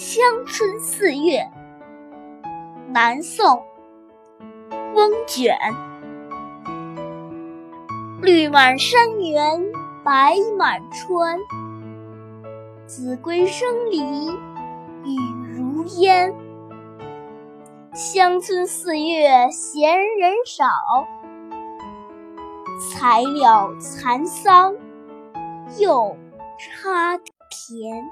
乡村四月，南宋。翁卷：绿满山原白满川，子规声里雨如烟。乡村四月闲人少，才了蚕桑又插田。